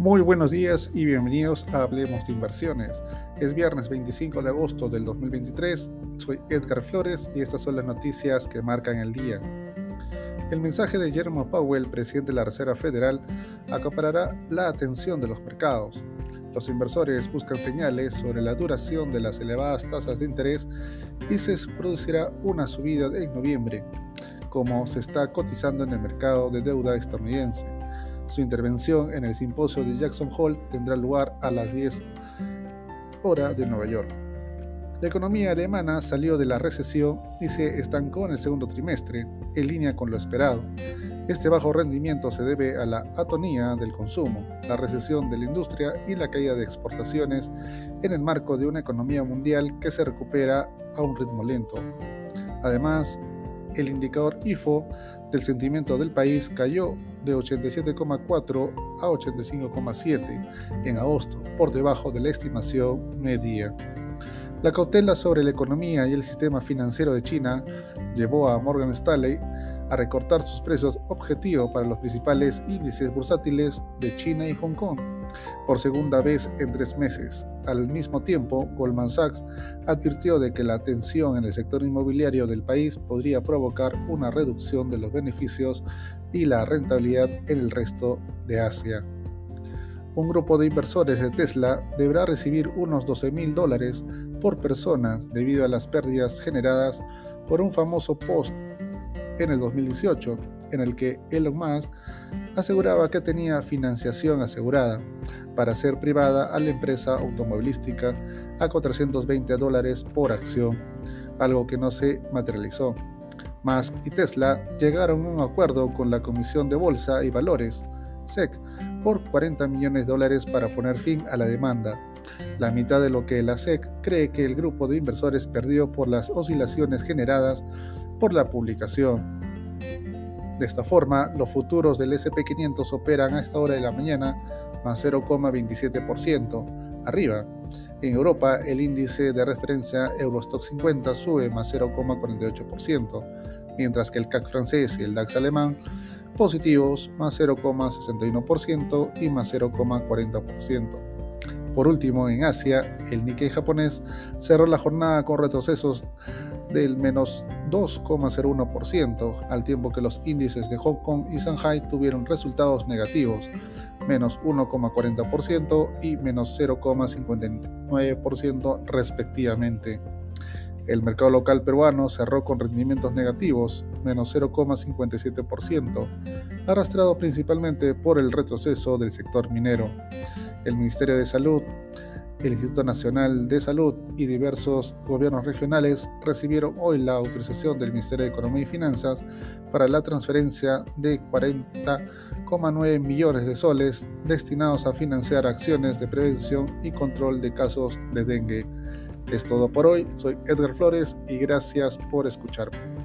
Muy buenos días y bienvenidos a Hablemos de Inversiones. Es viernes 25 de agosto del 2023. Soy Edgar Flores y estas son las noticias que marcan el día. El mensaje de Jerome Powell, presidente de la Reserva Federal, acaparará la atención de los mercados. Los inversores buscan señales sobre la duración de las elevadas tasas de interés y se producirá una subida en noviembre, como se está cotizando en el mercado de deuda estadounidense. Su intervención en el simposio de Jackson Hole tendrá lugar a las 10 horas de Nueva York. La economía alemana salió de la recesión y se estancó en el segundo trimestre, en línea con lo esperado. Este bajo rendimiento se debe a la atonía del consumo, la recesión de la industria y la caída de exportaciones en el marco de una economía mundial que se recupera a un ritmo lento. Además, el indicador IFO del sentimiento del país cayó de 87,4 a 85,7 en agosto, por debajo de la estimación media. La cautela sobre la economía y el sistema financiero de China llevó a Morgan Stanley a recortar sus precios objetivo para los principales índices bursátiles de China y Hong Kong por segunda vez en tres meses. Al mismo tiempo, Goldman Sachs advirtió de que la tensión en el sector inmobiliario del país podría provocar una reducción de los beneficios y la rentabilidad en el resto de Asia. Un grupo de inversores de Tesla deberá recibir unos 12 mil dólares por persona debido a las pérdidas generadas por un famoso post en el 2018 en el que Elon Musk aseguraba que tenía financiación asegurada para ser privada a la empresa automovilística a 420 dólares por acción, algo que no se materializó. Musk y Tesla llegaron a un acuerdo con la Comisión de Bolsa y Valores, SEC, por 40 millones de dólares para poner fin a la demanda, la mitad de lo que la SEC cree que el grupo de inversores perdió por las oscilaciones generadas por la publicación. De esta forma, los futuros del SP500 operan a esta hora de la mañana más 0,27% arriba. En Europa, el índice de referencia Eurostock 50 sube más 0,48%, mientras que el CAC francés y el DAX alemán positivos más 0,61% y más 0,40%. Por último, en Asia, el Nikkei japonés cerró la jornada con retrocesos del menos 2,01%, al tiempo que los índices de Hong Kong y Shanghai tuvieron resultados negativos, menos 1,40% y menos 0,59% respectivamente. El mercado local peruano cerró con rendimientos negativos, menos 0,57%, arrastrado principalmente por el retroceso del sector minero. El Ministerio de Salud el Instituto Nacional de Salud y diversos gobiernos regionales recibieron hoy la autorización del Ministerio de Economía y Finanzas para la transferencia de 40,9 millones de soles destinados a financiar acciones de prevención y control de casos de dengue. Es todo por hoy, soy Edgar Flores y gracias por escucharme.